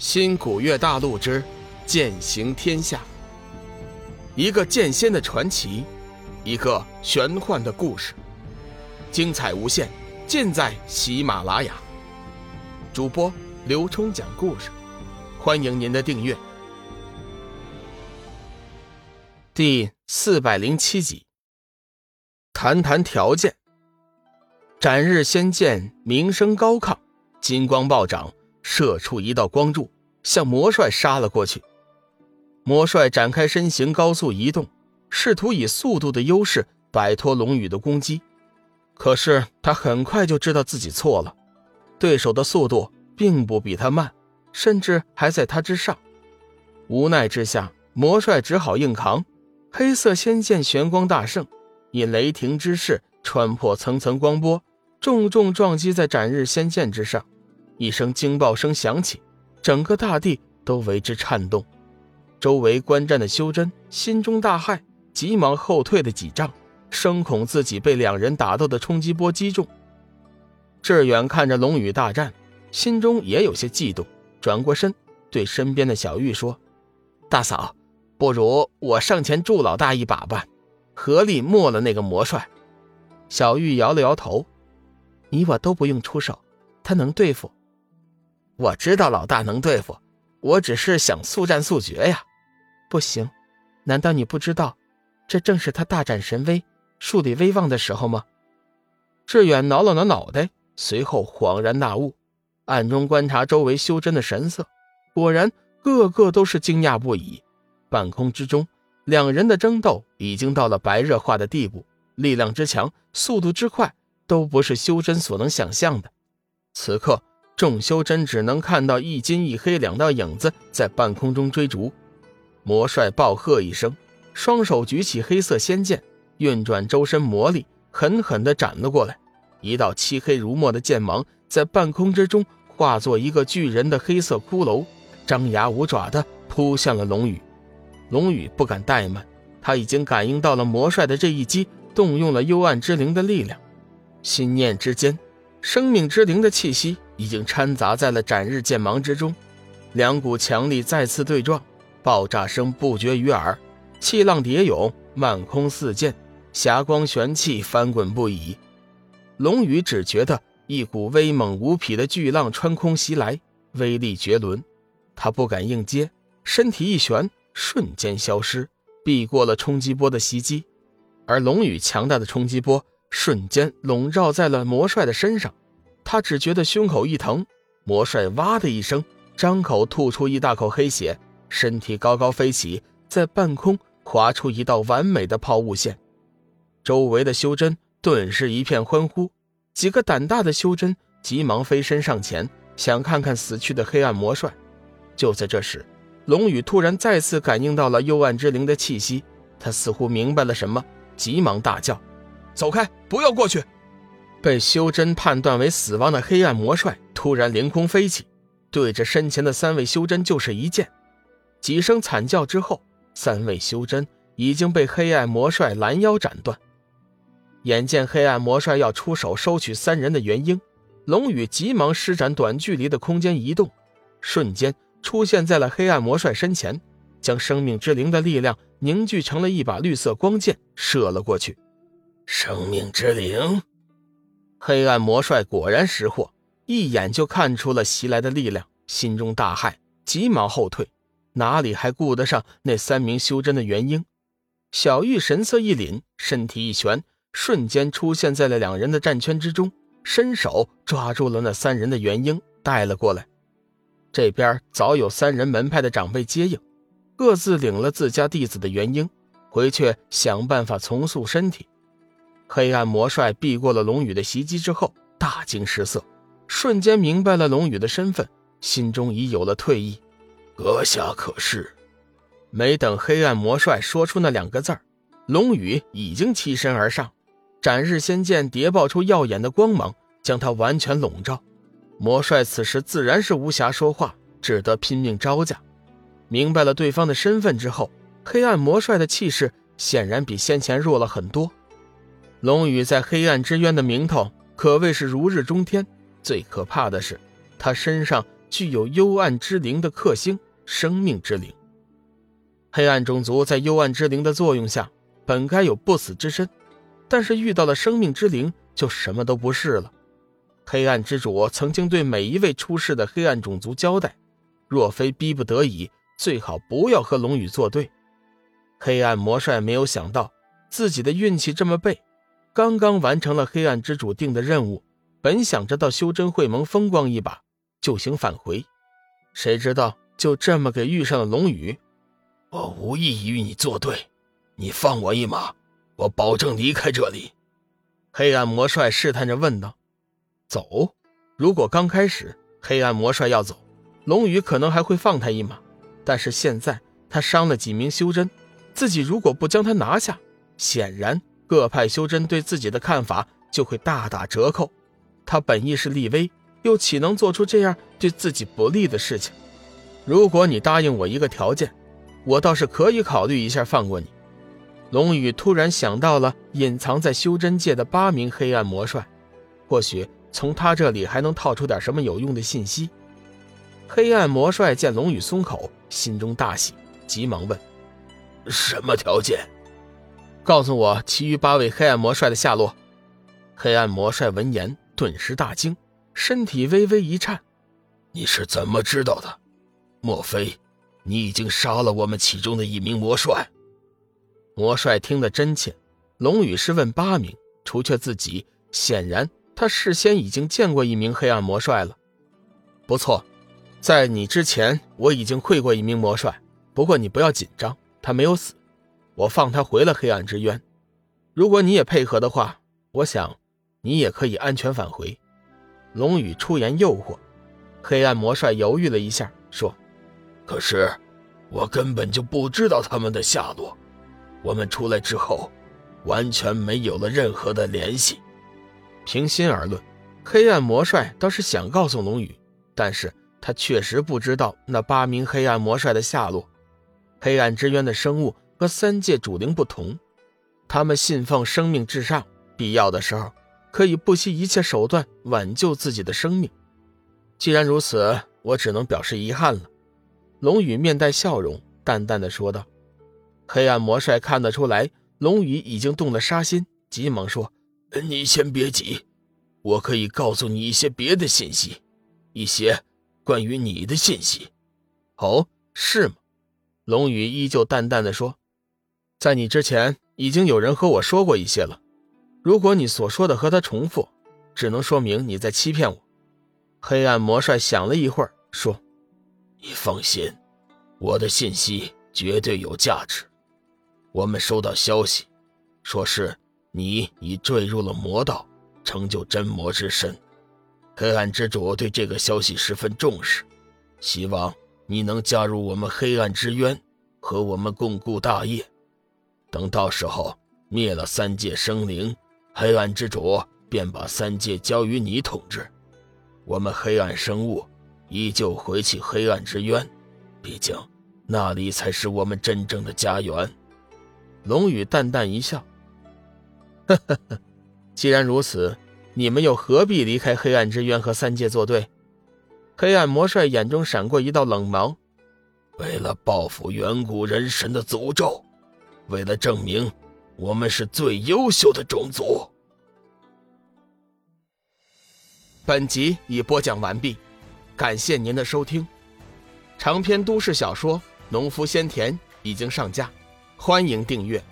新古月大陆之剑行天下，一个剑仙的传奇，一个玄幻的故事，精彩无限，尽在喜马拉雅。主播刘冲讲故事，欢迎您的订阅。第四百零七集，谈谈条件。斩日仙剑名声高亢，金光暴涨。射出一道光柱，向魔帅杀了过去。魔帅展开身形，高速移动，试图以速度的优势摆脱龙宇的攻击。可是他很快就知道自己错了，对手的速度并不比他慢，甚至还在他之上。无奈之下，魔帅只好硬扛。黑色仙剑玄光大盛，以雷霆之势穿破层层光波，重重撞击在斩日仙剑之上。一声惊爆声响起，整个大地都为之颤动。周围观战的修真心中大骇，急忙后退了几丈，生恐自己被两人打斗的冲击波击中。志远看着龙宇大战，心中也有些嫉妒，转过身对身边的小玉说：“大嫂，不如我上前助老大一把吧，合力没了那个魔帅。”小玉摇了摇头：“你我都不用出手，他能对付。”我知道老大能对付，我只是想速战速决呀。不行，难道你不知道，这正是他大展神威、树立威望的时候吗？志远挠了挠脑袋，随后恍然大悟，暗中观察周围修真的神色，果然个个都是惊讶不已。半空之中，两人的争斗已经到了白热化的地步，力量之强、速度之快，都不是修真所能想象的。此刻。众修真只能看到一金一黑两道影子在半空中追逐。魔帅暴喝一声，双手举起黑色仙剑，运转周身魔力，狠狠地斩了过来。一道漆黑如墨的剑芒在半空之中化作一个巨人的黑色骷髅，张牙舞爪地扑向了龙宇。龙宇不敢怠慢，他已经感应到了魔帅的这一击，动用了幽暗之灵的力量。心念之间，生命之灵的气息。已经掺杂在了斩日剑芒之中，两股强力再次对撞，爆炸声不绝于耳，气浪叠涌，漫空四溅，霞光玄气翻滚不已。龙宇只觉得一股威猛无匹的巨浪穿空袭来，威力绝伦，他不敢应接，身体一旋，瞬间消失，避过了冲击波的袭击，而龙宇强大的冲击波瞬间笼罩在了魔帅的身上。他只觉得胸口一疼，魔帅哇的一声，张口吐出一大口黑血，身体高高飞起，在半空划出一道完美的抛物线。周围的修真顿时一片欢呼，几个胆大的修真急忙飞身上前，想看看死去的黑暗魔帅。就在这时，龙宇突然再次感应到了幽暗之灵的气息，他似乎明白了什么，急忙大叫：“走开，不要过去！”被修真判断为死亡的黑暗魔帅突然凌空飞起，对着身前的三位修真就是一剑。几声惨叫之后，三位修真已经被黑暗魔帅拦腰斩断。眼见黑暗魔帅要出手收取三人的元婴，龙宇急忙施展短距离的空间移动，瞬间出现在了黑暗魔帅身前，将生命之灵的力量凝聚成了一把绿色光剑，射了过去。生命之灵。黑暗魔帅果然识货，一眼就看出了袭来的力量，心中大骇，急忙后退，哪里还顾得上那三名修真的元婴？小玉神色一凛，身体一旋，瞬间出现在了两人的战圈之中，伸手抓住了那三人的元婴，带了过来。这边早有三人门派的长辈接应，各自领了自家弟子的元婴，回去想办法重塑身体。黑暗魔帅避过了龙宇的袭击之后，大惊失色，瞬间明白了龙宇的身份，心中已有了退意。阁下可是？没等黑暗魔帅说出那两个字龙宇已经欺身而上，斩日仙剑叠爆出耀眼的光芒，将他完全笼罩。魔帅此时自然是无暇说话，只得拼命招架。明白了对方的身份之后，黑暗魔帅的气势显然比先前弱了很多。龙宇在黑暗之渊的名头可谓是如日中天，最可怕的是，他身上具有幽暗之灵的克星——生命之灵。黑暗种族在幽暗之灵的作用下，本该有不死之身，但是遇到了生命之灵，就什么都不是了。黑暗之主曾经对每一位出世的黑暗种族交代：若非逼不得已，最好不要和龙宇作对。黑暗魔帅没有想到自己的运气这么背，刚刚完成了黑暗之主定的任务，本想着到修真会盟风光一把，就行返回，谁知道就这么给遇上了龙宇。我无意与你作对，你放我一马，我保证离开这里。黑暗魔帅试探着问道：“走？如果刚开始黑暗魔帅要走，龙宇可能还会放他一马，但是现在他伤了几名修真，自己如果不将他拿下，显然各派修真对自己的看法就会大打折扣。他本意是立威，又岂能做出这样对自己不利的事情？如果你答应我一个条件。”我倒是可以考虑一下放过你。龙宇突然想到了隐藏在修真界的八名黑暗魔帅，或许从他这里还能套出点什么有用的信息。黑暗魔帅见龙宇松口，心中大喜，急忙问：“什么条件？告诉我其余八位黑暗魔帅的下落。”黑暗魔帅闻言顿时大惊，身体微微一颤：“你是怎么知道的？莫非？”你已经杀了我们其中的一名魔帅。魔帅听得真切，龙宇是问八名，除却自己，显然他事先已经见过一名黑暗魔帅了。不错，在你之前我已经会过一名魔帅，不过你不要紧张，他没有死，我放他回了黑暗之渊。如果你也配合的话，我想你也可以安全返回。龙宇出言诱惑，黑暗魔帅犹豫了一下，说。可是，我根本就不知道他们的下落。我们出来之后，完全没有了任何的联系。平心而论，黑暗魔帅倒是想告诉龙宇，但是他确实不知道那八名黑暗魔帅的下落。黑暗之渊的生物和三界主灵不同，他们信奉生命至上，必要的时候可以不惜一切手段挽救自己的生命。既然如此，我只能表示遗憾了。龙宇面带笑容，淡淡的说道：“黑暗魔帅看得出来，龙宇已经动了杀心，急忙说：‘你先别急，我可以告诉你一些别的信息，一些关于你的信息。’哦，是吗？”龙宇依旧淡淡的说：“在你之前，已经有人和我说过一些了。如果你所说的和他重复，只能说明你在欺骗我。”黑暗魔帅想了一会儿，说。你放心，我的信息绝对有价值。我们收到消息，说是你已坠入了魔道，成就真魔之身。黑暗之主对这个消息十分重视，希望你能加入我们黑暗之渊，和我们共顾大业。等到时候灭了三界生灵，黑暗之主便把三界交于你统治。我们黑暗生物。依旧回去黑暗之渊，毕竟那里才是我们真正的家园。龙宇淡淡一笑：“呵呵呵，既然如此，你们又何必离开黑暗之渊和三界作对？”黑暗魔帅眼中闪过一道冷芒：“为了报复远古人神的诅咒，为了证明我们是最优秀的种族。”本集已播讲完毕。感谢您的收听，长篇都市小说《农夫先田》已经上架，欢迎订阅。